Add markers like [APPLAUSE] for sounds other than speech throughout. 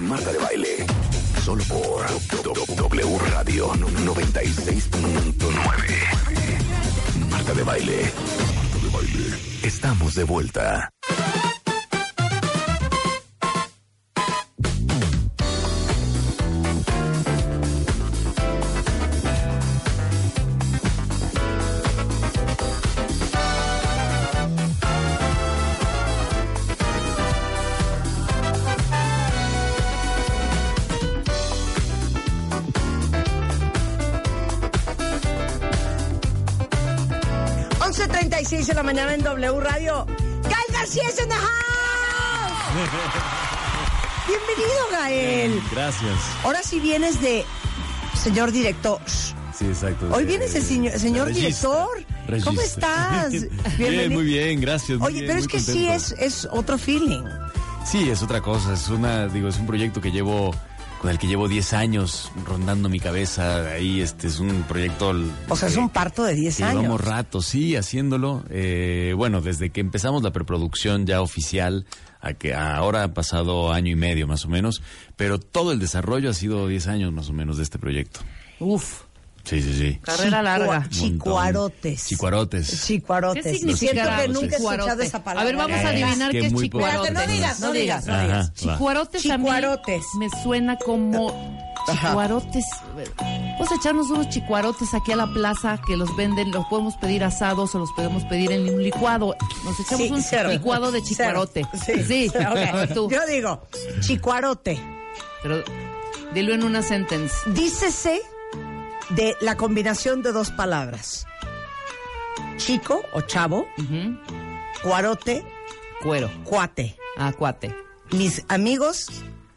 Marta de Baile. Solo por W Radio 96.9. Marta de Baile. Marta de Baile. Estamos de vuelta. W Radio. ¡Gael García es en the house! Bienvenido, Gael. Gracias. Ahora sí vienes de señor director. Sí, exacto. Hoy vienes el señor, director. ¿Cómo estás? [LAUGHS] Bien, muy bien, gracias. muy Oye, bien, pero es que sí es, es otro feeling. Sí, es otra cosa. Es una, digo, es un proyecto que llevo, con el que llevo 10 años rondando mi cabeza. Ahí, este, es un proyecto. O sea, es un parto de 10 que años. Llevamos rato, sí, haciéndolo. Eh, bueno, desde que empezamos la preproducción ya oficial, a que ahora ha pasado año y medio más o menos, pero todo el desarrollo ha sido 10 años más o menos de este proyecto. Uf, Sí, sí, sí. carrera larga. Chicuarotes. Chicuarotes. Chicuarotes. ¿Qué significa Siento que nunca he escuchado esa palabra. A ver, vamos a adivinar qué es muy poco. chicuarote. Espérate, no digas, no digas, no Ajá, digas. va. Chicuarotes a mí Chicuarotes. me suena como chicuarotes. Vamos a echarnos unos chicuarotes aquí a la plaza que los venden, los podemos pedir asados o los podemos pedir en un licuado. Nos echamos Sí, un cero. licuado de chicuarote. Cero. Sí, [LAUGHS] tú. Yo digo, chicuarote. Pero dilo en una sentence. Dícese de la combinación de dos palabras. Chico o chavo, cuarote, Cuero. cuate. Ah, cuate. Mis amigos,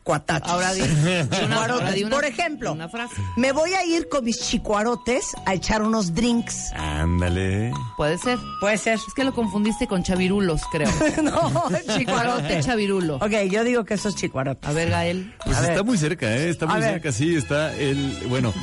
cuatachos. Ahora di, [LAUGHS] una, Chicuarotes. ahora di una- Por ejemplo, Una frase. me voy a ir con mis chicuarotes a echar unos drinks. Ándale. Puede ser. Puede ser. Es que lo confundiste con chavirulos, creo. [LAUGHS] no, chicuarote. [LAUGHS] chavirulo. Ok, yo digo que eso es chicuarote. A ver, Gael. Pues A está ver. muy cerca, ¿eh? Está A muy ver. cerca, sí, está el, bueno...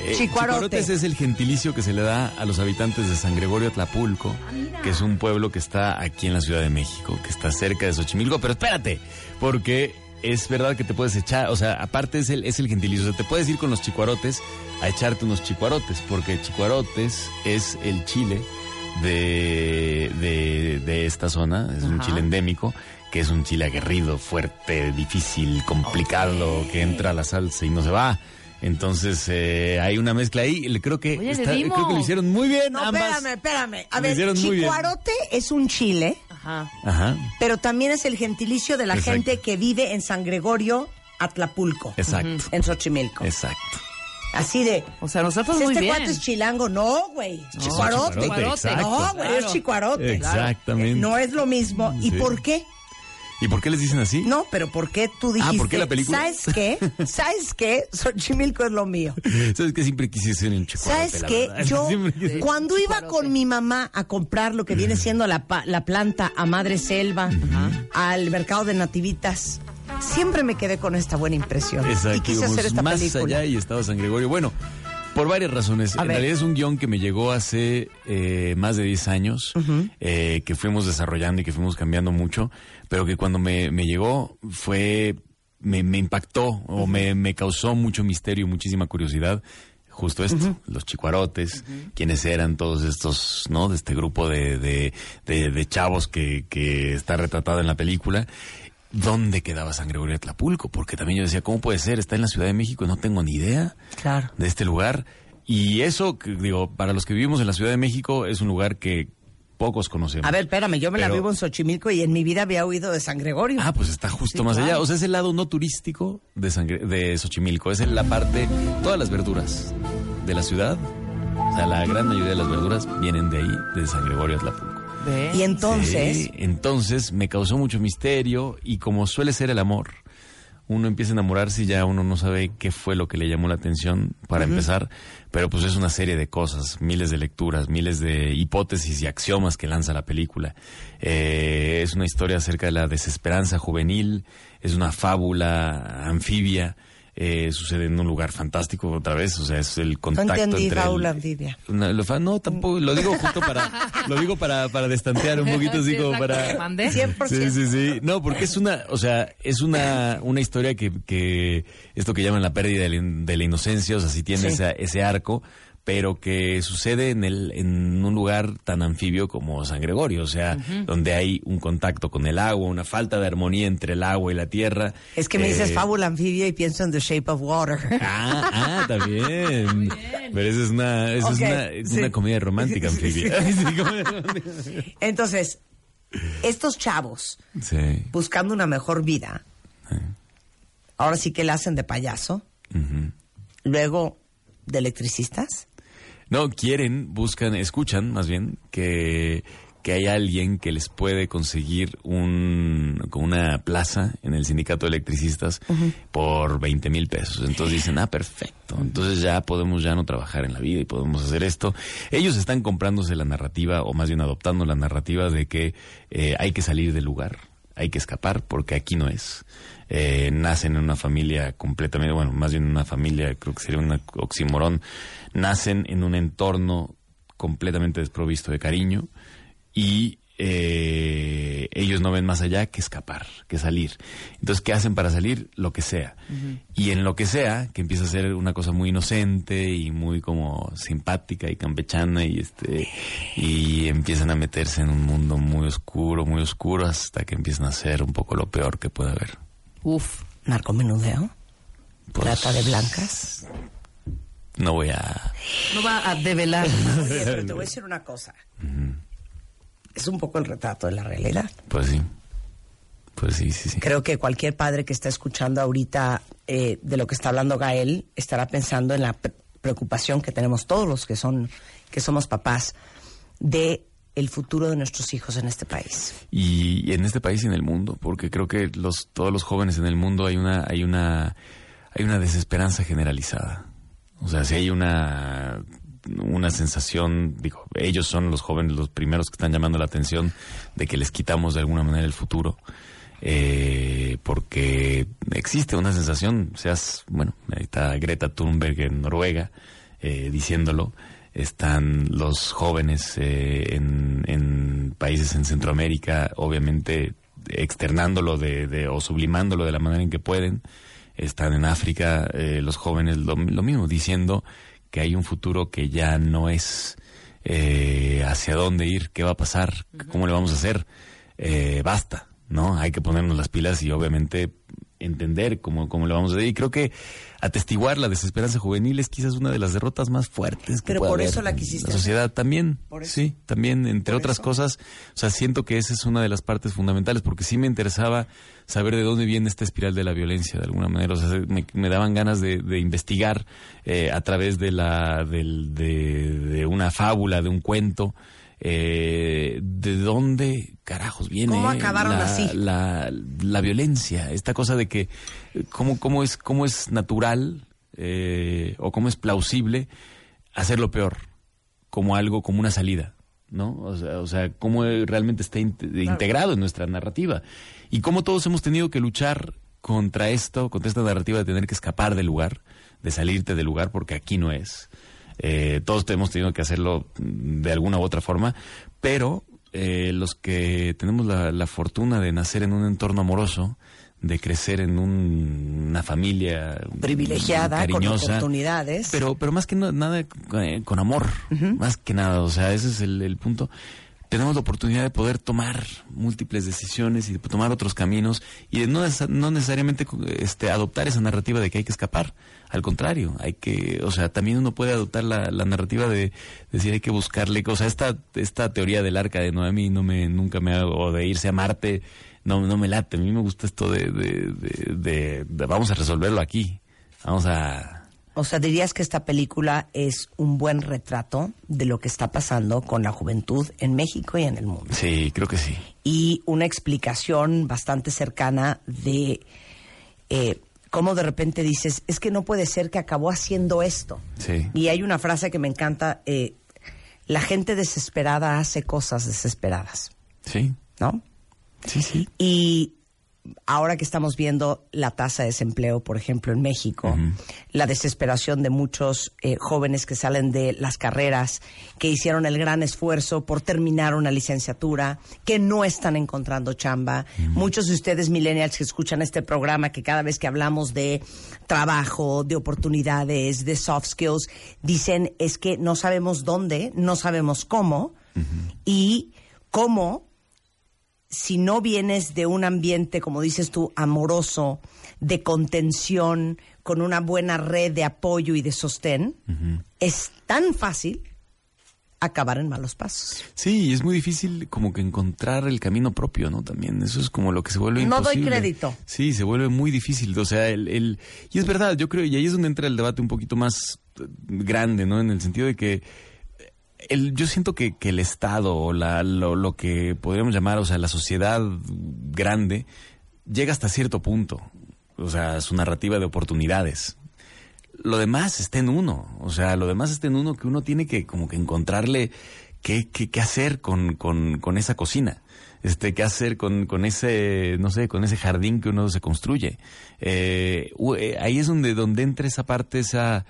eh, Chicuarote. Chicuarotes es el gentilicio que se le da a los habitantes de San Gregorio Atlapulco, que es un pueblo que está aquí en la Ciudad de México, que está cerca de Xochimilco, pero espérate, porque es verdad que te puedes echar, o sea, aparte es el, es el gentilicio, o sea, te puedes ir con los chicuarotes a echarte unos chicuarotes, porque chicuarotes es el chile de, de, de esta zona, es un chile endémico, que es un chile aguerrido, fuerte, difícil, complicado, que entra a la salsa y no se va. Entonces eh, hay una mezcla ahí. Le- Creo que Oye, está- creo que lo hicieron muy bien. No, ambas. espérame, espérame. A ver, chicuarote es un chile, Ajá. Ajá, pero también es el gentilicio de la Exacto. gente que vive en San Gregorio, Atlapulco, exacto, en Xochimilco. exacto. Así de... O sea, nosotros Si muy este bien. cuate es chilango, no, güey. chicuarote. chicuarote. No, güey, es chicuarote. Exactamente. No es lo mismo. ¿Y Sí. por qué? ¿Y por qué les dicen así? No, pero ¿por qué tú dijiste? Ah, ¿por qué la película? ¿Sabes qué? [LAUGHS] ¿Sabes qué? Xochimilco es lo mío. ¿Sabes que siempre quise ser un chicuarote? ¿Sabes qué? Yo, [LAUGHS] quise- cuando iba con mi mamá a comprar lo que viene siendo la, la planta a Madre Selva, al mercado de Nativitas, siempre me quedé con esta buena impresión. Exacto. y quise hacer esta más película. allá y estaba San Gregorio. Bueno, por varias razones. A en ver. realidad es un guion que me llegó hace eh, más de 10 años, eh, que fuimos desarrollando y que fuimos cambiando mucho, pero que cuando me, me llegó fue, me, me impactó o me, me causó mucho misterio muchísima curiosidad. Justo esto, los chicuarotes, quiénes eran todos estos, ¿no? De este grupo de, de, de, de chavos que, que está retratado en la película. ¿Dónde quedaba San Gregorio de Tlapulco? Porque también yo decía, ¿cómo puede ser? Está en la Ciudad de México y no tengo ni idea Claro. de este lugar. Y eso, digo, para los que vivimos en la Ciudad de México, es un lugar que pocos conocemos. A ver, espérame, yo me la vivo en Xochimilco y en mi vida había oído de San Gregorio. Ah, pues está justo Sí, más claro. allá. O sea, es el lado no turístico de, Sangre- de Xochimilco. Es en la parte, todas las verduras de la ciudad, o sea, la gran mayoría de las verduras vienen de ahí, de San Gregorio Atlapulco. Ve. y entonces, Sí, entonces me causó mucho misterio y como suele ser el amor, uno empieza a enamorarse y ya uno no sabe qué fue lo que le llamó la atención para empezar, pero pues es una serie de cosas, miles de lecturas, miles de hipótesis y axiomas que lanza la película. Eh, es una historia acerca de la desesperanza juvenil, es una fábula anfibia. Eh, sucede en un lugar fantástico otra vez, o sea, es el No contacto entendí entre Raúl el-. Una- lo no, tampoco, lo digo justo para, [LAUGHS] lo digo para, para destantear un poquito, así Sí, como para... ¿Mandé? [LAUGHS] 100%. Sí, sí, sí. No, porque es una, o sea, es una, una historia que, que esto que llaman la pérdida de la, in- de la inocencia, o sea, sí tiene Sí. esa- ese arco, pero que sucede en el, en un lugar tan anfibio como San Gregorio, o sea, donde hay un contacto con el agua, una falta de armonía entre el agua y la tierra. Es que me dices Eh, fábula anfibia y pienso en The Shape of Water. [LAUGHS] Ah, ah, también. Pero esa es una, esa es una, es sí. una comedia romántica [LAUGHS] anfibia. [LAUGHS] Entonces, estos chavos Sí. buscando una mejor vida, ahora sí que la hacen de payaso, luego de electricistas. No, quieren, buscan, escuchan más bien que, que hay alguien que les puede conseguir un, una plaza en el sindicato de electricistas por 20 mil pesos. Entonces dicen, ah, perfecto. Entonces ya podemos ya no trabajar en la vida y podemos hacer esto. Ellos están comprándose la narrativa, o más bien adoptando la narrativa de que eh, hay que salir del lugar, hay que escapar porque aquí no es. Eh, nacen en una familia completamente, bueno, más bien una familia, creo que sería un oximorón, nacen en un entorno completamente desprovisto de cariño y eh, ellos no ven más allá que escapar, que salir. Entonces, ¿qué hacen para salir? Lo que sea. Y en lo que sea, que empieza a ser una cosa muy inocente y muy como simpática y campechana y este y empiezan a meterse en un mundo muy oscuro, muy oscuro hasta que empiezan a ser un poco lo peor que puede haber. Uf. Narcomenudeo, Pues, trata de blancas. No voy a No va a develar. [LAUGHS] Oye, pero te voy a decir una cosa. Es un poco el retrato de la realidad. pues sí. Pues sí, sí, sí. Creo que cualquier padre que está escuchando ahorita eh, de lo que está hablando Gael estará pensando en la pre- preocupación que tenemos todos los que son que somos papás de el futuro de nuestros hijos en este país. y, y en este país y en el mundo, porque creo que los todos los jóvenes en el mundo hay una hay una hay una desesperanza generalizada. O sea, si hay una una sensación, digo, ellos son los jóvenes los primeros que están llamando la atención de que les quitamos de alguna manera el futuro. eh, porque existe una sensación, seas, bueno, ahí está Greta Thunberg en Noruega eh, diciéndolo, están los jóvenes eh, en, países en Centroamérica, obviamente externándolo de, de- o sublimándolo de la manera en que pueden, están en África eh, los jóvenes lo mismo, diciendo que hay un futuro que ya no es eh, hacia dónde ir, qué va a pasar, cómo le vamos a hacer, eh, basta, ¿no? Hay que ponernos las pilas y obviamente entender cómo, cómo le vamos a hacer. Y creo que atestiguar la desesperanza juvenil es quizás una de las derrotas más fuertes que Pero puede por haber eso la quisiste La sociedad también, Por eso. sí, también, entre Por otras eso. cosas, o sea, siento que esa es una de las partes fundamentales, porque sí me interesaba saber de dónde viene esta espiral de la violencia, de alguna manera, o sea, me, me daban ganas de, de investigar eh, a través de la, del- de, de una fábula, de un cuento, eh, de dónde carajos viene ¿Cómo acabaron la, así? la, la violencia, esta cosa de que cómo, cómo es, cómo es natural eh, o cómo es plausible hacer lo peor como algo, como una salida, ¿no? O sea, o sea cómo realmente está inte- integrado en nuestra narrativa. Y cómo todos hemos tenido que luchar contra esto, contra esta narrativa de tener que escapar del lugar, de salirte del lugar, porque aquí no es. Eh, todos hemos tenido que hacerlo de alguna u otra forma, pero eh, los que tenemos la, la fortuna de nacer en un entorno amoroso, de crecer en un- una familia Privilegiada, con cariñosa, oportunidades. pero pero más que no- nada eh, con amor, más que nada, o sea, ese es el, el punto. Tenemos la oportunidad de poder tomar múltiples decisiones y de tomar otros caminos y de no, no necesariamente este, adoptar esa narrativa de que hay que escapar. Al contrario, hay que, o sea, también uno puede adoptar la, la narrativa de decir hay que buscarle, o sea, esta, esta teoría del arca de Noemi no me, nunca me hago, o de irse a Marte, no, no me late. A mí me gusta esto de, de- de- de vamos a resolverlo aquí. Vamos a, O sea, dirías que esta película es un buen retrato de lo que está pasando con la juventud en México y en el mundo. Sí, creo que sí. Y una explicación bastante cercana de eh, cómo de repente dices, es que no puede ser que acabó haciendo esto. Sí. Y hay una frase que me encanta, eh, la gente desesperada hace cosas desesperadas, Sí, ¿no? sí, sí. Y ahora que estamos viendo la tasa de desempleo, por ejemplo, en México, la desesperación de muchos eh, jóvenes que salen de las carreras, que hicieron el gran esfuerzo por terminar una licenciatura, que no están encontrando chamba. Muchos de ustedes, millennials, que escuchan este programa, que cada vez que hablamos de trabajo, de oportunidades, de soft skills, dicen es que no sabemos dónde, no sabemos cómo, y cómo si no vienes de un ambiente, como dices tú, amoroso, de contención, con una buena red de apoyo y de sostén, es tan fácil acabar en malos pasos. Sí, es muy difícil como que encontrar el camino propio, ¿no? También eso es como lo que se vuelve No imposible. doy crédito. Sí, se vuelve muy difícil. O sea, el, el- y es verdad, yo creo, y ahí es donde entra el debate un poquito más eh, grande, ¿no? En el sentido de que el, yo siento que, que el Estado o la, lo, lo que podríamos llamar, o sea, la sociedad grande, llega hasta cierto punto. O sea, su narrativa de oportunidades. Lo demás está en uno. O sea, lo demás está en uno que uno tiene que como que encontrarle qué, qué, qué hacer con, con, con esa cocina. Este, qué hacer con, con ese, no sé, con ese jardín que uno se construye. Eh, eh, ahí es donde, donde entra esa parte, esa,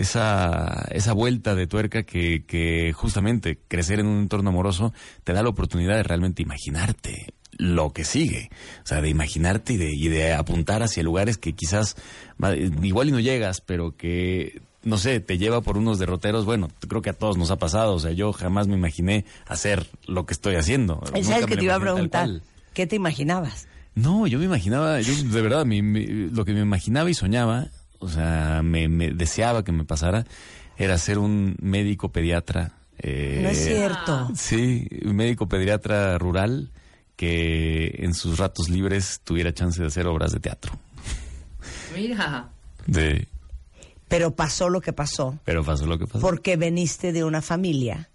esa, esa vuelta de tuerca que, que justamente crecer en un entorno amoroso te da la oportunidad de realmente imaginarte lo que sigue. O sea, de imaginarte y de, y de apuntar hacia lugares que quizás igual y no llegas, pero que, no sé, te lleva por unos derroteros. Bueno, creo que a todos nos ha pasado. O sea, yo jamás me imaginé hacer lo que estoy haciendo. ¿Sabes que te iba a preguntar? ¿Qué te imaginabas? No, yo me imaginaba, yo de verdad, mi- mi- lo que me imaginaba y soñaba, o sea, me, me deseaba que me pasara, era ser un médico pediatra. eh, no es cierto. Sí, un médico pediatra rural que en sus ratos libres tuviera chance de hacer obras de teatro. Mira. De, Pero pasó lo que pasó pero pasó lo que pasó. porque veniste de una familia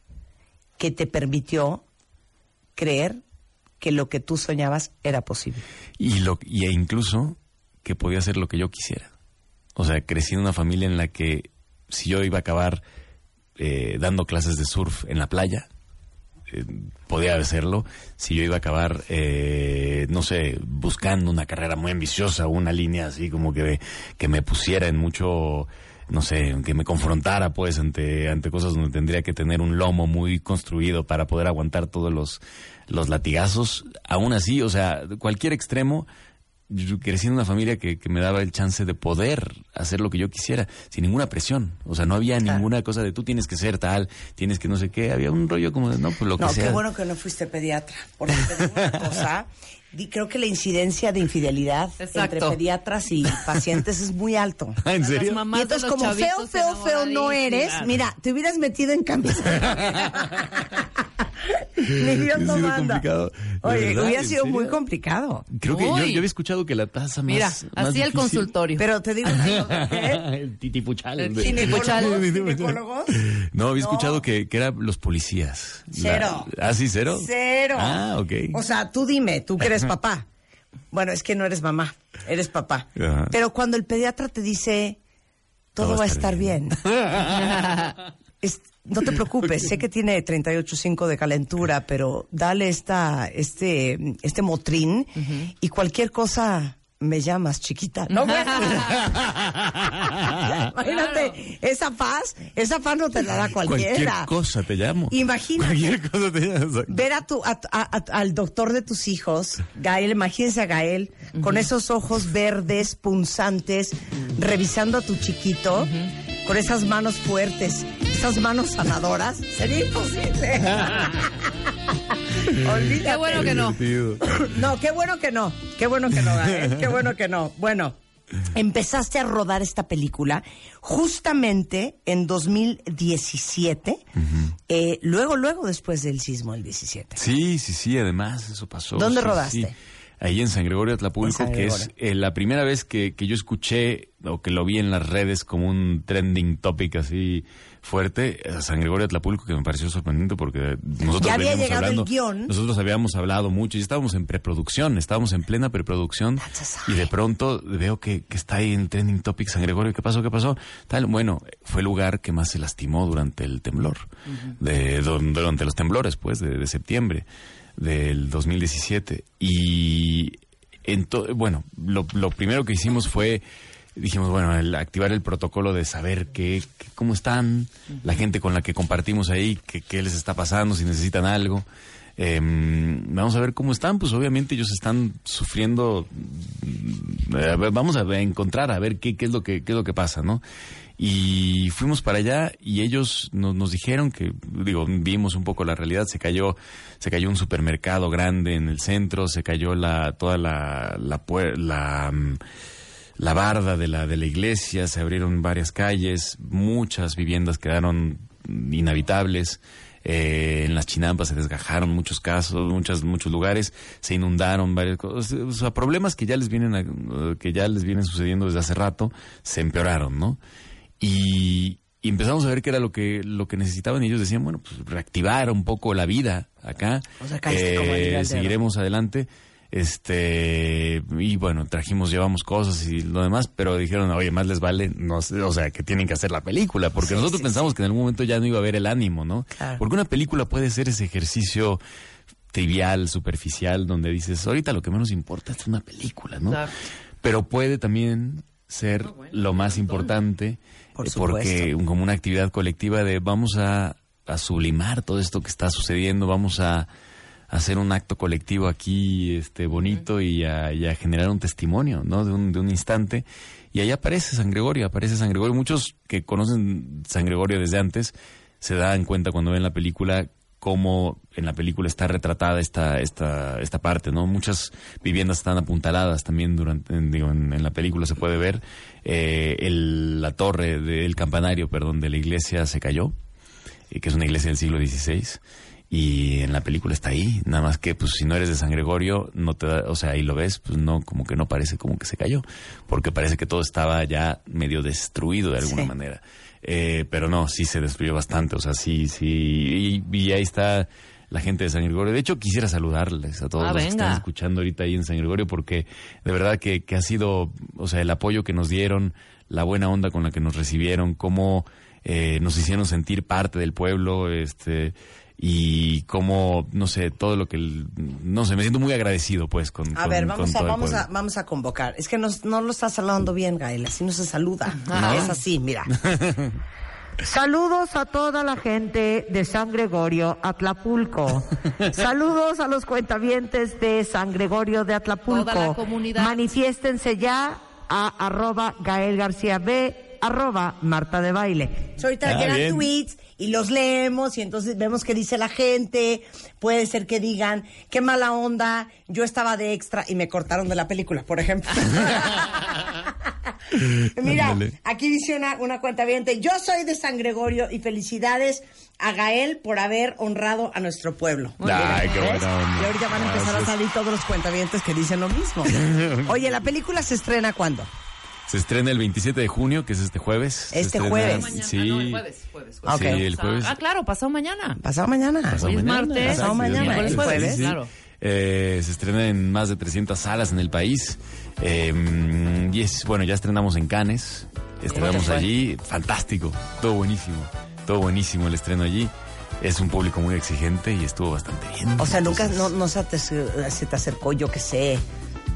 que te permitió creer que lo que tú soñabas era posible. Y, lo, y e incluso que podía hacer lo que yo quisiera. O sea, crecí en una familia en la que si yo iba a acabar eh, dando clases de surf en la playa, eh, podía hacerlo. Si yo iba a acabar, eh, no sé, buscando una carrera muy ambiciosa, una línea así como que, que me pusiera en mucho, no sé, que me confrontara pues ante, ante cosas donde tendría que tener un lomo muy construido para poder aguantar todos los, los latigazos. Aún así, o sea, cualquier extremo, yo crecí en una familia que, que me daba el chance de poder hacer lo que yo quisiera, sin ninguna presión. O sea, no había Claro. ninguna cosa de tú tienes que ser tal, tienes que no sé qué. Había un rollo como de no, pues lo que No, sea. qué bueno que no fuiste pediatra. Porque te digo una [LAUGHS] cosa, creo que la incidencia de infidelidad Exacto. entre pediatras y [LAUGHS] pacientes es muy alto. Ah, ¿En Las serio? mamás Y entonces, como feo, feo, feo no eres, mira, te hubieras metido en camisa. Ni Dios Ha lo sido manda. complicado. ¿De Oye, verdad? hubiera ¿En sido serio? muy complicado. Creo que yo, yo había escuchado que la tasa más. Mira, más así el difícil- consultorio. Pero te digo, ¿qué? [LAUGHS] el titipuchal. El titipuchal. [LAUGHS] ¿Ginecólogos? No, había No. escuchado que, que eran los policías. Cero. La- ¿Ah, sí, cero? Cero. Ah, ok. O sea, tú dime, tú que eres papá. Bueno, es que no eres mamá, eres papá. Ajá. Pero cuando el pediatra te dice, todo, va a estar bien. [LAUGHS] Es- no te preocupes, sé que tiene 38.5 de calentura, pero dale esta, este, este motrín y cualquier cosa me llamas, chiquita. No, [LAUGHS] bueno. Imagínate, esa paz, esa paz no te la da Cualquier cualquiera. cosa te llamo. Imagínate. Cualquier cosa te llamo. Ver a tu, a- a- a- al doctor de tus hijos, Gael, imagínense a Gael, con esos ojos verdes, punzantes, revisando a tu chiquito, con esas manos fuertes, esas manos sanadoras, sería imposible. [LAUGHS] [LAUGHS] Olvídate. Qué bueno que no. [COUGHS] No, qué bueno que no. Qué bueno que no, Gael. Qué bueno que no. Bueno, empezaste a rodar esta película justamente en 2017, eh, luego, luego después del sismo del 17. Sí, sí, sí, además eso pasó. ¿Dónde sí, rodaste? sí. Ahí en San Gregorio Atlapulco, que es eh, la primera vez que, que yo escuché o que lo vi en las redes como un trending topic así fuerte, a San Gregorio Atlapulco, que me pareció sorprendente porque nosotros Ya había el hablando, guion. nosotros habíamos hablado mucho y estábamos en preproducción, estábamos en plena preproducción y de pronto veo que, que está ahí en trending topic San Gregorio, ¿qué pasó? ¿Qué pasó? Tal, bueno, fue el lugar que más se lastimó durante el temblor, de, durante los temblores, pues, de, de septiembre del 2017. Y ento- bueno, lo, lo primero que hicimos fue, dijimos, bueno, el activar el protocolo de saber qué, qué- cómo están la gente con la que compartimos ahí, qué, qué les está pasando, si necesitan algo. Eh, vamos a ver cómo están, pues obviamente ellos están sufriendo. mm, eh, vamos a encontrar a ver qué, qué es lo que qué es lo que pasa, ¿no? Y fuimos para allá y ellos nos, nos dijeron que, digo, vimos un poco la realidad, se cayó, se cayó un supermercado grande en el centro, se cayó la, toda la, la, la, mm, la barda de la, de la iglesia, se abrieron varias calles, muchas viviendas quedaron inhabitables. eh, en las chinampas se desgajaron muchos casos, muchas, muchos lugares, se inundaron varias cosas, o sea, problemas que ya les vienen, a- que ya les vienen sucediendo desde hace rato, se empeoraron, ¿no? Y, y empezamos a ver qué era lo que, lo que necesitaban y ellos decían, bueno, pues reactivar un poco la vida acá, O sea, dedo. seguiremos adelante. Este, y bueno, trajimos, llevamos cosas y lo demás, pero dijeron, oye, más les vale, no sé, o sea, que tienen que hacer la película, porque Sí, nosotros sí, pensamos que en algún momento ya no iba a haber el ánimo, ¿no? Claro. Porque una película puede ser ese ejercicio trivial, superficial, donde dices, ahorita lo que menos importa es una película, ¿no? Claro. Pero puede también ser lo más importante, Por eh, porque como una actividad colectiva de vamos a, a sublimar todo esto que está sucediendo, vamos a hacer un acto colectivo aquí este bonito y, a, generar un testimonio, ¿no? De un, de un instante. Y ahí aparece San Gregorio, aparece San Gregorio. Muchos que conocen San Gregorio desde antes se dan cuenta cuando ven la película cómo en la película está retratada esta, esta, esta parte, ¿no? Muchas viviendas están apuntaladas también durante, en, digo, en, en la película se puede ver. Eh, el- la torre del campanario, perdón, de la iglesia se cayó, eh, que es una iglesia del siglo XVI. Y en la película está ahí, nada más que pues si no eres de San Gregorio, no te da, o sea, ahí lo ves, pues no, como que no parece como que se cayó, porque parece que todo estaba ya medio destruido de alguna Sí. manera. Eh, pero no, sí se destruyó bastante, o sea, sí, sí, y, y ahí está la gente de San Gregorio. De hecho, quisiera saludarles a todos Ah, los que están escuchando ahorita ahí en San Gregorio, porque de verdad que, que ha sido, o sea, el apoyo que nos dieron, la buena onda con la que nos recibieron, cómo eh, nos hicieron sentir parte del pueblo, este y cómo no sé todo lo que el- no sé me siento muy agradecido pues con A con- ver, con vamos a, todo el vamos a, vamos a convocar. Es que nos- no lo estás saludando bien, Gael. Así no se saluda. [LAUGHS] Ajá. Es así, mira. [LAUGHS] Saludos a toda la gente de San Gregorio, Atlapulco. [LAUGHS] Saludos a los cuentavientes de San Gregorio de Atlapulco. Toda la comunidad. Manifiéstense ya a arroba Gael García B, arroba Marta de Baile. ahorita Ah, tweets y los leemos y entonces vemos qué dice la gente. Puede ser que digan, qué mala onda, yo estaba de extra y me cortaron de la película, por ejemplo. [LAUGHS] Mira, aquí dice una, una cuenta yo soy de San Gregorio y felicidades a Gael por haber honrado a nuestro pueblo. Ay, qué onda. Y ahorita van a empezar a salir todos los cuentavientes que dicen lo mismo. [LAUGHS] Oye, ¿la película se estrena cuándo? Se estrena el 27 de junio que es este jueves Este estrena- jueves. Mañana, sí no, el jueves, jueves, Ah, jueves. sí el jueves Ah, claro, pasado mañana. Pasado mañana. Pasado Hoy es mañana. martes. Pasado mañana, jueves. Claro. Eh, se estrena en más de 300 salas en el país. Eh, y es, bueno, ya estrenamos en Cannes. Estrenamos allí. Fantástico. Todo buenísimo. Todo buenísimo el estreno allí. Es un público muy exigente y estuvo bastante bien. O sea, nunca no, no se, te, se te acercó, yo que sé,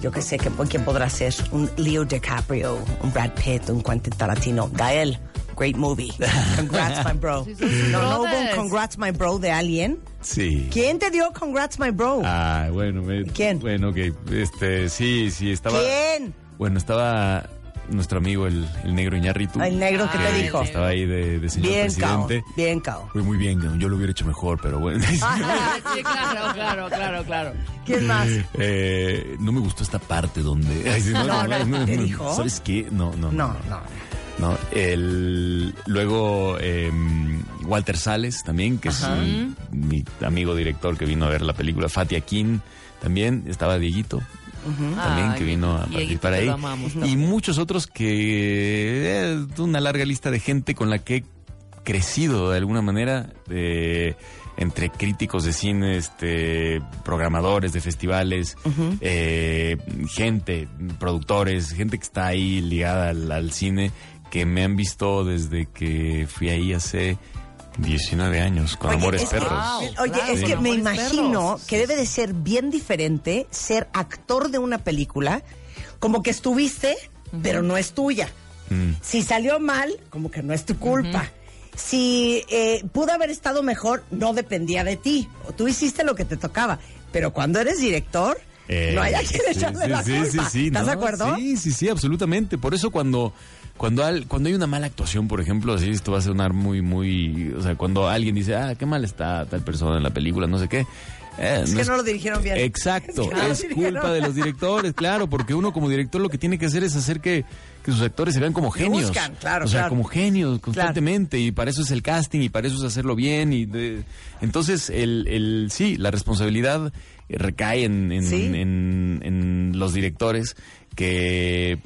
yo que sé, que, ¿quién podrá ser? Un Leo DiCaprio, un Brad Pitt, un Quentin Tarantino. Gael, great movie. Congrats, my bro. Sí, No, no hubo un congrats, my bro de alguien. Sí. ¿Quién te dio congrats, my bro? Ah, bueno, me- ¿Quién? Bueno, que este, sí, sí, estaba. ¿Quién? Bueno, estaba nuestro amigo el, el negro Iñárritu. El negro que te dijo. Estaba ahí de, de señor Bien, cao. presidente. Bien, cao. Fue muy bien, yo lo hubiera hecho mejor, pero bueno. Ah, [LAUGHS] sí, claro, claro, claro, claro. ¿Quién más? Eh, no me gustó esta parte donde. [LAUGHS] Ay, sí, No, no, ¿te dijo? ¿Sabes qué? No, no, No, no. No, el, luego eh, Walter Sales también, que es un- mi amigo director que vino a ver la película. Fatia King también, estaba Dieguito. También Ay, que vino a participar ahí. Y muchos otros que. eh, una larga lista de gente con la que he crecido de alguna manera. eh, entre críticos de cine, este, programadores de festivales, eh, gente, productores, gente que está ahí ligada al, al cine, que me han visto desde que fui ahí hace 19 años, con Oye, Amores es que- Perros. Oye, Claro, es que me Amores imagino Perros. que debe de ser bien diferente ser actor de una película, como que estuviste, pero no es tuya. Mm. Si salió mal, como que no es tu culpa. Si eh, pudo haber estado mejor, no dependía de ti. O Tú hiciste lo que te tocaba. Pero cuando eres director, Eh, no hay a quien echarle sí, la sí, culpa. sí, sí, ¿Estás ¿no? de acuerdo? Sí, sí, sí, absolutamente. Por eso cuando cuando al- cuando hay una mala actuación, por ejemplo, así esto va a sonar muy muy, o sea, cuando alguien dice, "Ah, qué mal está tal persona en la película, no sé qué." eh, Es que no lo dirigieron bien. Exacto, Es que no culpa de los directores, claro, porque uno como director lo que tiene que hacer es hacer que, que sus actores se vean como genios. Buscan, claro, o sea, claro. como genios constantemente y para eso es el casting y para eso es hacerlo bien y de- entonces el, el sí, la responsabilidad recae en, en, Sí. en- en los directores que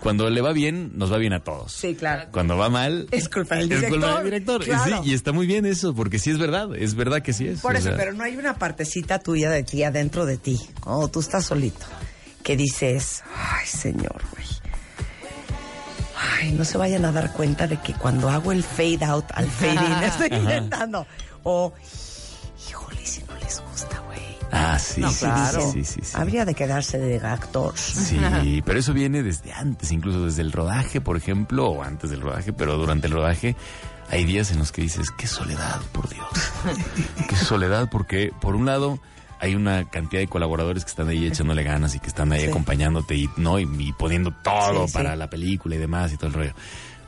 cuando le va bien, nos va bien a todos. Sí, claro. Cuando va mal, Es culpa del es culpa director, del director. claro. Sí, y está muy bien eso, porque sí es verdad, es verdad que sí es. Por eso, sea. pero no hay una partecita tuya de ti adentro de ti, cuando tú estás solito, que dices, ay, señor, güey. Ay, no se vayan a dar cuenta de que cuando hago el fade out al fade in, [LAUGHS] estoy inventando. O, híjole, si no les gusta, güey. Ah, sí, No, sí, claro. sí, sí, sí, sí. Habría de quedarse de actor. Sí, pero eso viene desde antes, incluso desde el rodaje, por ejemplo, o antes del rodaje, pero durante el rodaje hay días en los que dices, qué soledad, por Dios. [LAUGHS] qué soledad, porque por un lado hay una cantidad de colaboradores que están ahí echándole ganas y que están ahí Sí. acompañándote y, ¿no? y, y poniendo todo sí. para la película y demás y todo el rollo.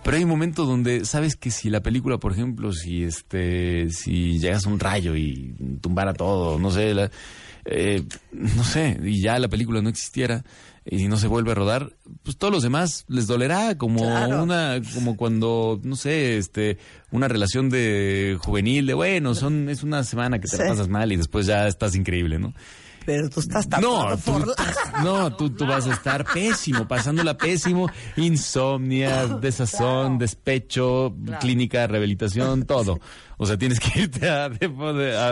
Pero hay un momento donde sabes que si la película, por ejemplo, si este, si llegas a un rayo y tumbara todo, no sé, la- eh, no sé, y ya la película no existiera y no se vuelve a rodar, pues todos los demás les dolerá como Claro. una, como cuando, no sé, este, una relación de juvenil, de bueno, son, es una semana que te la pasas mal y después ya estás increíble, ¿no? Pero tú estás No, tapado tú, por la- [LAUGHS] no tú, tú vas a estar pésimo, pasándola pésimo, insomnia, desazón, despecho, clínica, rehabilitación, todo. O sea, tienes que irte a, de- de- a-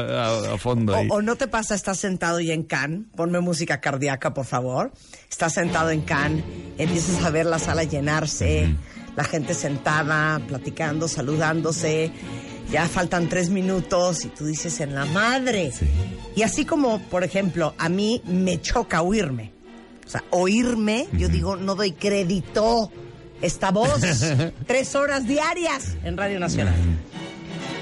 a- a fondo ahí. O, o no te pasa, estás sentado y en Cannes, ponme música cardíaca, por favor. Estás sentado en Cannes, empiezas a ver la sala llenarse, la gente sentada, platicando, saludándose. Ya faltan tres minutos y tú dices en la madre. Y así como, por ejemplo, a mí me choca oírme. O sea, oírme, yo digo, no doy crédito. Esta voz, [LAUGHS] tres horas diarias en Radio Nacional.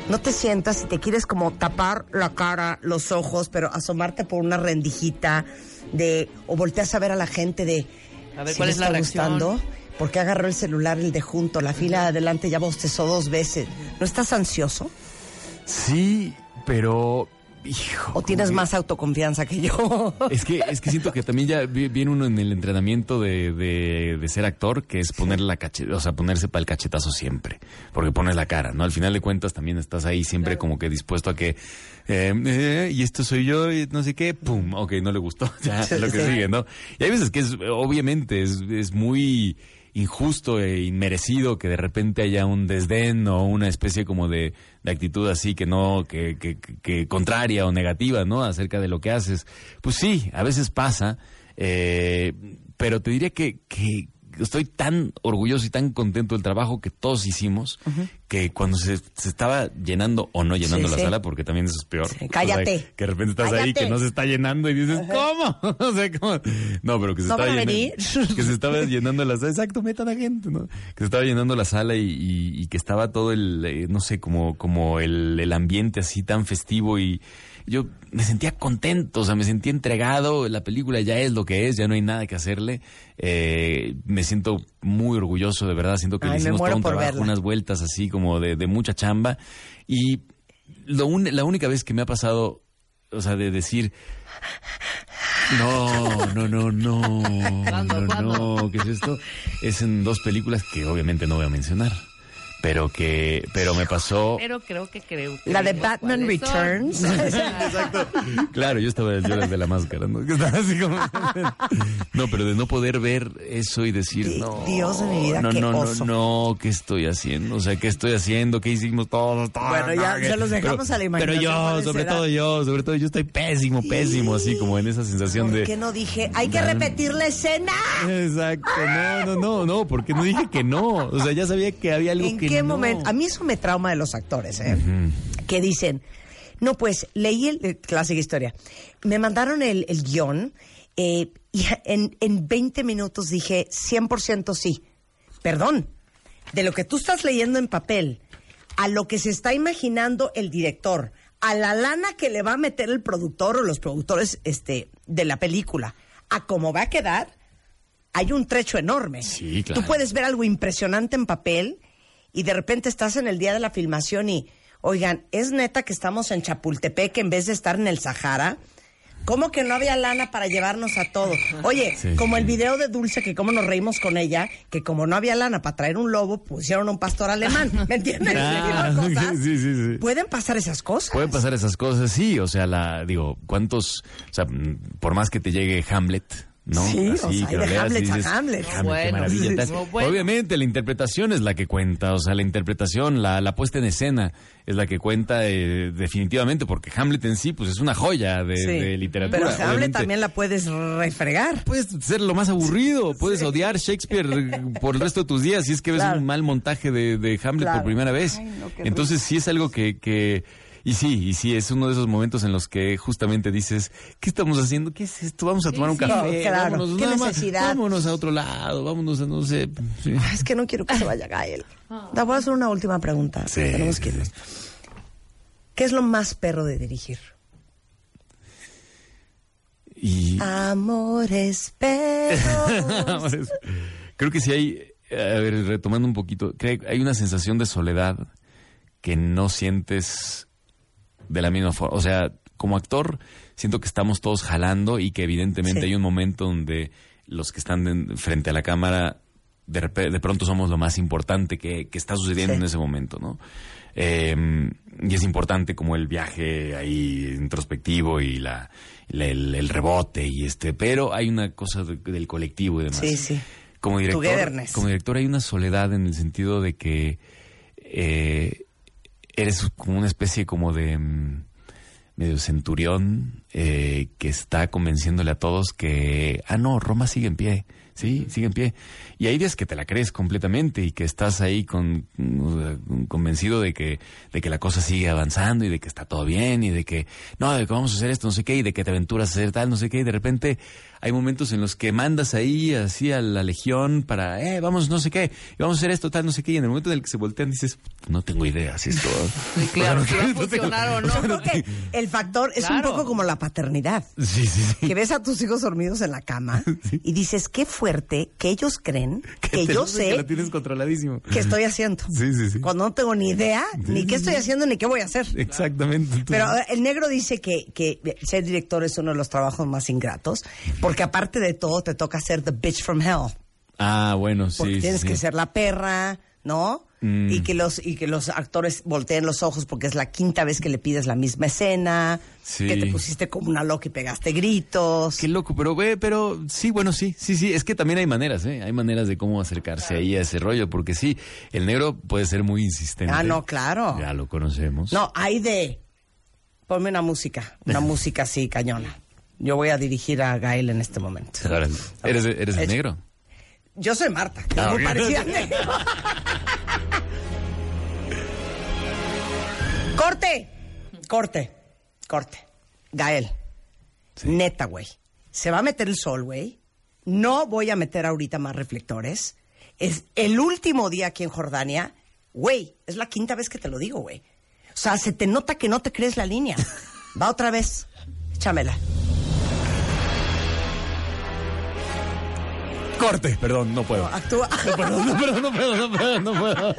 No te sientas y te quieres como tapar la cara, los ojos, pero asomarte por una rendijita de o volteas a ver a la gente de A ver, ¿sí ¿cuál es la está reacción? Porque agarró el celular el de junto, la fila de adelante ya bostezó dos veces. ¿No estás ansioso? Sí, pero... Hijo, ¿O tienes que- más autoconfianza que yo? [LAUGHS] Es que, es que siento que también ya vi- viene uno en el entrenamiento de, de, de ser actor, que es poner la cache- o sea, ponerse para el cachetazo siempre, porque pones la cara, ¿no? Al final de cuentas también estás ahí siempre como que dispuesto a que, eh, eh, y esto soy yo, y no sé qué, pum, ok, no le gustó, [LAUGHS] ya, lo que sí. sigue, ¿no? Y hay veces que es, obviamente, es, es muy injusto e inmerecido que de repente haya un desdén o una especie como de, de actitud así que no, que, que, que- contraria o negativa, ¿no? Acerca de lo que haces. Pues sí, a veces pasa, eh, pero te diría que, que estoy tan orgulloso y tan contento del trabajo que todos hicimos, que cuando se, se estaba llenando o no llenando Sí, la sí. sala, porque también eso es peor. Sí, cállate. O sea, que de repente estás ahí, que no se está llenando y dices, ¿cómo? [LAUGHS] o sea, ¿cómo? No, pero que se ¿No estaba llenando. venir? Que se estaba llenando la sala. Exacto, meta la gente, ¿no? Que se estaba llenando la sala y, y- y que estaba todo el, eh, no sé, como, como el, el ambiente así tan festivo y yo me sentía contento, o sea, me sentía entregado, la película ya es lo que es, ya no hay nada que hacerle. Eh, me siento muy orgulloso, de verdad, siento que Ay, le hicimos todo un trabajo, verla. unas vueltas así como de, de mucha chamba y lo un- la única vez que me ha pasado, o sea, de decir, no, no, no, no, [LAUGHS] ¿Cuándo, no, no, ¿qué es esto? Es en dos películas que obviamente no voy a mencionar, pero que, pero me pasó, Pero creo que creo. que La de Batman. Returns. [LAUGHS] Exacto. Claro, yo estaba yo era el de la máscara, ¿no? Que [LAUGHS] estaba así como- No, pero de no poder ver eso y decir, no. Dios de mi vida, no, qué no, oso. no, no, ¿qué estoy haciendo? O sea, ¿qué estoy haciendo? ¿Qué hicimos todos? todos? Bueno, ya se los dejamos a la Pero imaginación, yo, ¿cuál sobre será? todo yo, sobre todo yo estoy pésimo, pésimo, así como en esa sensación ¿Por de... qué no dije, hay que repetir la escena? Exacto, no, no, no, no, porque no dije que no. O sea, ya sabía que había algo ¿En que momentos, a mí eso me trauma de los actores, ¿eh? Que dicen, no, pues leí el, eh, clásica historia, me mandaron el, el guion eh, y en, en 20 minutos dije 100% sí. Perdón, de lo que tú estás leyendo en papel a lo que se está imaginando el director, a la lana que le va a meter el productor o los productores este, de la película, a cómo va a quedar, hay un trecho enorme. Sí, claro. Tú puedes ver algo impresionante en papel y de repente estás en el día de la filmación y, oigan, ¿es neta que estamos en Chapultepec en vez de estar en el Sahara? ¿Cómo que no había lana para llevarnos a todos? Oye, [LAUGHS] Sí, como sí. el video de Dulce, que cómo nos reímos con ella, que como no había lana para traer un lobo, pusieron un pastor alemán. ¿Me entiendes? [LAUGHS] Ah, cosas. sí, sí, sí. Pueden pasar esas cosas. Pueden pasar esas cosas, sí, o sea, la, digo, ¿cuántos, o sea, por más que te llegue Hamlet, ¿no? Sí, o sea, que de leas a Hamlet. qué maravilla, sí, bueno. Obviamente la interpretación es la que cuenta, o sea, la interpretación, la, la puesta en escena es la que cuenta eh, definitivamente, porque Hamlet en sí, pues es una joya de, Sí. de literatura. Pero Hamlet Obviamente, también la puedes refregar. Puedes ser lo más aburrido, puedes odiar Shakespeare por el resto de tus días si es que ves Claro. un mal montaje de, de Hamlet Claro. por primera vez. Ay, no, qué Entonces sí es algo que, que... Y sí, y sí, es uno de esos momentos en los que justamente dices, ¿qué estamos haciendo? ¿Qué es esto? Vamos a tomar un sí. café, claro. vámonos, ¿Qué más, necesidad? vámonos a otro lado, vámonos a no sé. sí. Es que no quiero que se vaya Gael. Te voy a hacer una última pregunta. Sí. Tenemos que irnos. ¿Qué es lo más perro de dirigir? Y Amores perros. [LAUGHS] creo que sí hay, a ver, retomando un poquito, creo que hay una sensación de soledad que no sientes de la misma forma. O sea, como actor, siento que estamos todos jalando y que evidentemente Sí. hay un momento donde los que están en- frente a la cámara de, de pronto somos lo más importante que, que está sucediendo Sí. en ese momento, ¿no? Eh, y es importante como el viaje ahí introspectivo y la, la- el, el rebote y este, pero hay una cosa de- del colectivo y demás. Sí, sí. Como director, como director hay una soledad en el sentido de que eh, eres como una especie como de mm, medio centurión eh, que está convenciéndole a todos que, ah, no, Roma sigue en pie, sí, sigue en pie. Y hay días que te la crees completamente y que estás ahí con, mm, convencido de que, de que la cosa sigue avanzando y de que está todo bien y de que, no, de que vamos a hacer esto, no sé qué, y de que te aventuras a hacer tal, no sé qué, y de repente hay momentos en los que mandas ahí así a la legión para, eh, vamos, no sé qué, y vamos a hacer esto, tal, no sé qué, y en el momento en el que se voltean dices, no tengo idea si esto... Sí, [LAUGHS] claro, [LAUGHS] si va a no tengo- funcionar o [LAUGHS] Yo no. creo que el factor es un poco como la paternidad. Sí, sí, sí. Que ves a tus hijos dormidos en la cama [LAUGHS] y dices, qué fuerte que ellos creen [LAUGHS] que, te yo Que lo sé tienes controladísimo. qué estoy haciendo. [LAUGHS] Sí, sí, sí. Cuando no tengo ni idea, ni qué estoy haciendo, ni qué voy a hacer. Exactamente. Pero eh, el negro dice que, que ser director es uno de los trabajos más ingratos, porque aparte de todo te toca ser the bitch from hell. Ah, bueno, sí. Porque tienes que ser la perra, ¿no? Mm. Y que los y que los actores volteen los ojos porque es la quinta vez que le pides la misma escena, Sí. que te pusiste como una loca y pegaste gritos. Qué loco, pero ve, pero sí, bueno, sí, sí, sí, es que también hay maneras, ¿eh? Hay maneras de cómo acercarse ahí a ese rollo, porque sí, el negro puede ser muy insistente. Ah, no, claro. Ya lo conocemos. No, hay de ponme una música, una [LAUGHS] música así cañona. Yo voy a dirigir a Gael en este momento. Órale. ¿Eres, eres el negro? Yo soy Marta, que Ah, es muy parecida [LAUGHS] negro. Corte, corte, corte. Gael, neta, güey. Se va a meter el sol, güey. No voy a meter ahorita más reflectores. Es el último día aquí en Jordania. Güey, es la quinta vez que te lo digo, güey. O sea, se te nota que no te crees la línea. [LAUGHS] Va otra vez. Échamela. Corte, perdón, no puedo. Actúa. [LAUGHS] No puedo, no puedo, no puedo, no puedo, no puedo.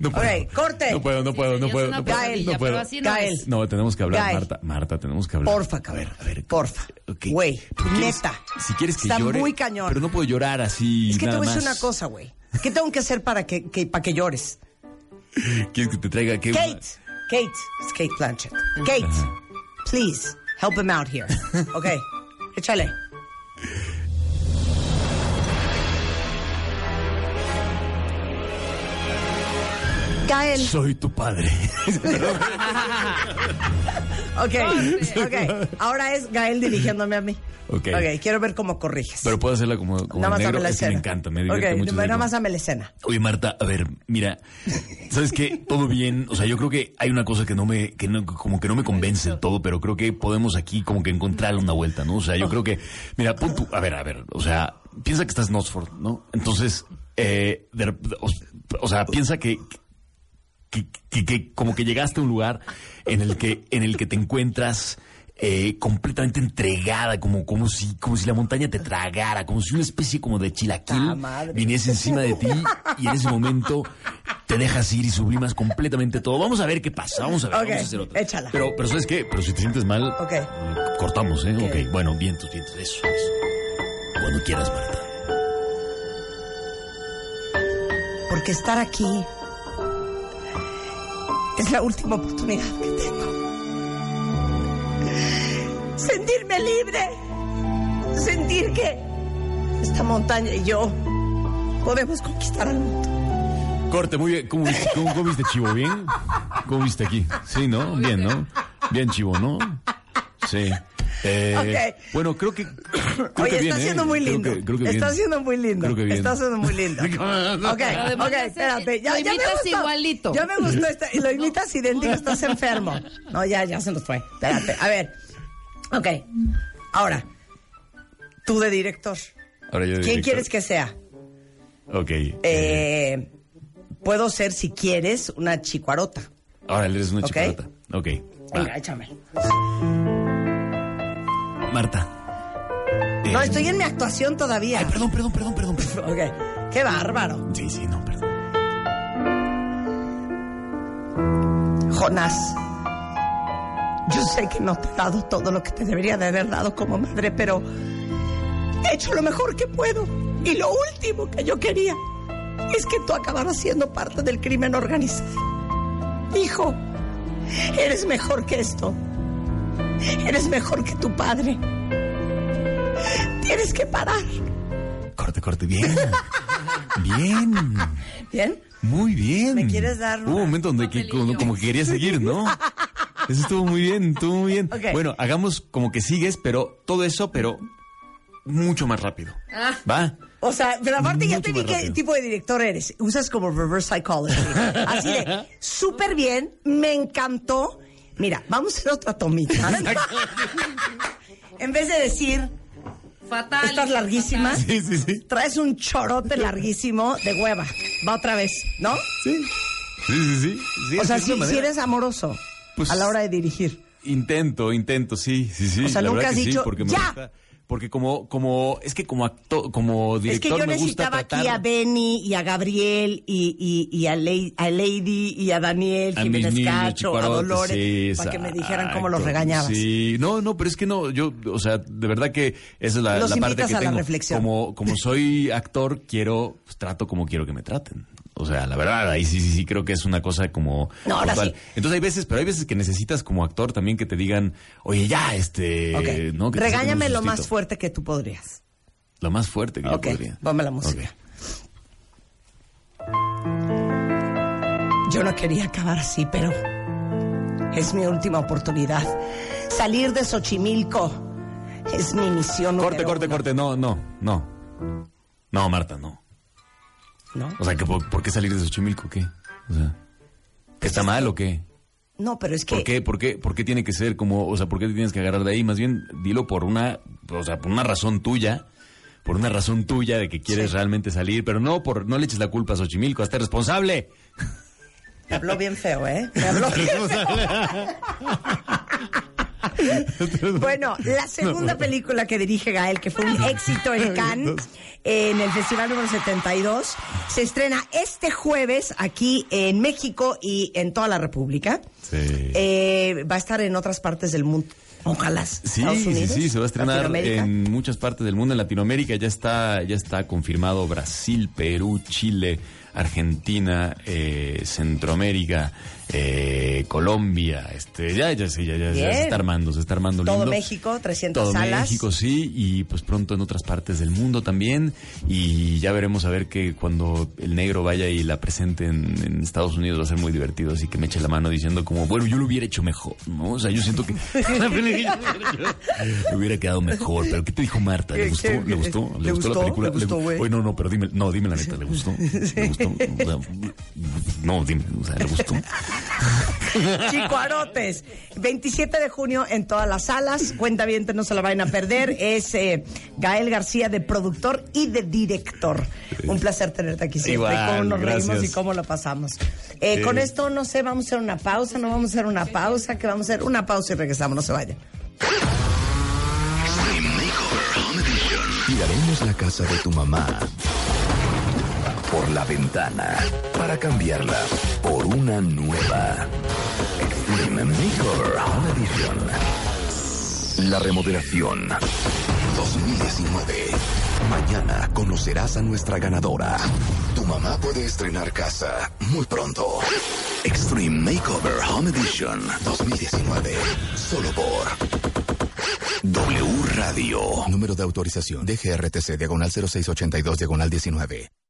No puedo. Ok, corte. No puedo, no puedo, no Sí, puedo. No puedo, no puedo. así no Gael. es. No, tenemos que hablar, Gael. Marta. Marta, tenemos que hablar. Porfa, cabrón. A ver, a ver. Porfa. Güey, ¿Tú quieres- neta. Si quieres que Está llore. muy cañón. Pero no puedo llorar así. Es que te nada voy a decir una cosa, güey. ¿Qué tengo que hacer para que, que- para que llores? ¿Quieres que te traiga qué? Kate, Kate, es Kate Blanchett. Kate, please, help him out here. Ok, échale. Soy tu padre. [LAUGHS] Ok, ok. Ahora es Gael dirigiéndome a mí. Ok. Ok, quiero ver cómo corriges. Pero puedo hacerla como, como nada más negro. dame la Es que me encanta, me divierte Ok, mucho. nada más dame la escena. Oye, Marta, a ver, mira, ¿sabes qué? Todo bien, o sea, yo creo que hay una cosa que no me, que no, como que no me convence del todo, pero creo que podemos aquí como que encontrarle una vuelta, ¿no? O sea, yo creo que, mira, pon tú- a ver, a ver, o sea, piensa que estás en Oxford, ¿no? Entonces, eh, de rep- o, o sea, piensa que, que, que- que como que llegaste a un lugar en el que, en el que te encuentras eh, completamente entregada, como, como si, como si la montaña te tragara, como si una especie como de chilaquil Ah, viniese encima de ti y en ese momento te dejas ir y sublimas completamente todo. Vamos a ver qué pasa, vamos a ver, Ok, vamos a hacer otra. échala. Pero, pero ¿sabes qué? Pero si te sientes mal, Ok. cortamos, ¿eh? Ok, bueno, vientos, vientos, eso, eso. Cuando quieras, Marta. Porque estar aquí es la última oportunidad que tengo. Sentirme libre. Sentir que esta montaña y yo podemos conquistar al mundo. Corte, muy bien. ¿Cómo viste, cómo, viste Chivo? ¿Bien? ¿Cómo viste aquí? Sí, ¿no? Bien, ¿no? Bien, Chivo, ¿no? Sí. Eh, Ok. Bueno, creo que. Creo Oye, que bien, está ¿eh? siendo muy Creo lindo. que- creo que está bien. siendo muy lindo. Creo que bien. Está siendo muy lindo. [LAUGHS] ok, ok, espérate. Ya, lo ya me imitas gustó. igualito. Ya me gustó. Esta, lo imitas idéntico, estás enfermo. No, ya, ya se nos fue. Espérate. A ver. Ok. Ahora, tú de director. Ahora yo de ¿Quién director. quieres que sea? Ok. Eh, puedo ser, si quieres, una chicuarota. Ahora eres una ok. chicarota. Ok. Venga, échame. Marta. No, estoy en mi actuación todavía. Ay, perdón, perdón, perdón, perdón. perdón. [LAUGHS] Ok. Qué bárbaro. Sí, sí, no, perdón. Jonás, yo sé que no te he dado todo lo que te debería de haber dado como madre, pero he hecho lo mejor que puedo. Y lo último que yo quería es que tú acabaras siendo parte del crimen organizado. Hijo, eres mejor que esto. Eres mejor que tu padre. Tienes que parar. Corte, corte. Bien. Bien. ¿Bien? Muy bien. ¿Me quieres dar Hubo un momento donde que, como, como que quería seguir, ¿no? Eso estuvo muy bien, estuvo muy bien. Bueno, hagamos como que sigues, pero todo eso, pero mucho más rápido. Ah. ¿Va? O sea, pero aparte ya te vi qué tipo de director eres. Usas como reverse psychology. Así de, súper bien, me encantó. Mira, vamos a hacer otra tomita. en vez de decir, Fatal. estás larguísima, Sí, sí, sí. traes un chorote larguísimo de hueva. Va otra vez, ¿no? Sí. Sí, sí, sí. Sí, O sea, si, eres amoroso Pues- a la hora de dirigir. Intento, intento, sí, sí, sí. O sea, la nunca has que sí, dicho, porque me "Ya". gusta- porque como, como, es que como actor, como Es director que yo me gusta necesitaba tratar... aquí a Benny y a Gabriel y, y, y a, Lei- a Lady y a Daniel a Jiménez niños Cacho, a Dolores, sí, para que me dijeran cómo los regañabas. Sí, no, no, pero es que no, yo, o sea, de verdad que esa es la, Los la parte que a la tengo. reflexión. Como, como soy actor, quiero, pues, trato como quiero que me traten. O sea, la verdad, ahí sí, sí, sí, creo que es una cosa como... No, ahora total. sí. Entonces hay veces, pero hay veces que necesitas como actor también que te digan, oye, ya, este... ¿no? Que Regáñame lo más fuerte que tú podrías. Lo más fuerte que Ok, yo podría. ponme la música. Yo no quería acabar así, pero es mi última oportunidad. Salir de Xochimilco es mi misión. Corte, corte, uno. corte. No, no, no. No, Marta, no. ¿No? O sea, que por, ¿por qué salir de Xochimilco? ¿Qué? O sea, ¿está mal o qué? No, pero es que... ¿Por qué? ¿Por qué? ¿Por qué tiene que ser como, o sea, por qué te tienes que agarrar de ahí? Más bien, dilo por una, o sea, por una razón tuya, por una razón tuya de que quieres Sí. realmente salir, pero no por, no le eches la culpa a Xochimilco, hazte responsable. Me habló bien feo, ¿eh? Me habló [LAUGHS] bien feo. [LAUGHS] Bueno, la segunda película que dirige Gael, que fue un éxito en Cannes, en el Festival número 72, se estrena este jueves aquí en México y en toda la República. Sí. Eh, va a estar en otras partes del mundo. Ojalá. Sí, sí, sí, se va a estrenar en muchas partes del mundo. En Latinoamérica ya está, ya está confirmado Brasil, Perú, Chile, Argentina, eh, Centroamérica, eh, Colombia, este, ya, ya, sí, ya, ya, ya se está armando, se está armando Todo lindo. México, 300 Todo salas. México, sí, y pues pronto en otras partes del mundo también. Y ya veremos a ver que cuando el negro vaya y la presente en, en Estados Unidos va a ser muy divertido. Así que me eche la mano diciendo como, bueno, yo lo hubiera hecho mejor, ¿no? O sea, yo siento que me [LAUGHS] [LAUGHS] hubiera quedado mejor. Pero ¿qué te dijo Marta? ¿Le ¿Qué- gustó? ¿Le gustó? le ¿Le gustó la película? ¿Le gustó, güey? Oye, no, no, pero dime, no, dime la neta, ¿le gustó? [LAUGHS] ¿Le gustó? O sea, no, dime, o sea, ¿le gustó? Chicuarotes, 27 de junio en todas las salas. Cuenta bien, no se la vayan a perder. Es eh, Gael García de productor y de director. Un placer tenerte aquí siempre. Igual, cómo nos reímos gracias. y cómo lo pasamos. Eh, Sí. Con esto, no sé, vamos a hacer una pausa, no vamos a hacer una pausa, que vamos a hacer una pausa y regresamos, no se vayan. Tiraremos la casa de tu mamá por la ventana para cambiarla por una nueva. Extreme Makeover Home Edition. La remodelación 2019. Mañana conocerás a nuestra ganadora. Tu mamá puede estrenar casa muy pronto. Extreme Makeover Home Edition 2019. Solo por W Radio. Número de autorización DGRTC diagonal 0682 diagonal 19.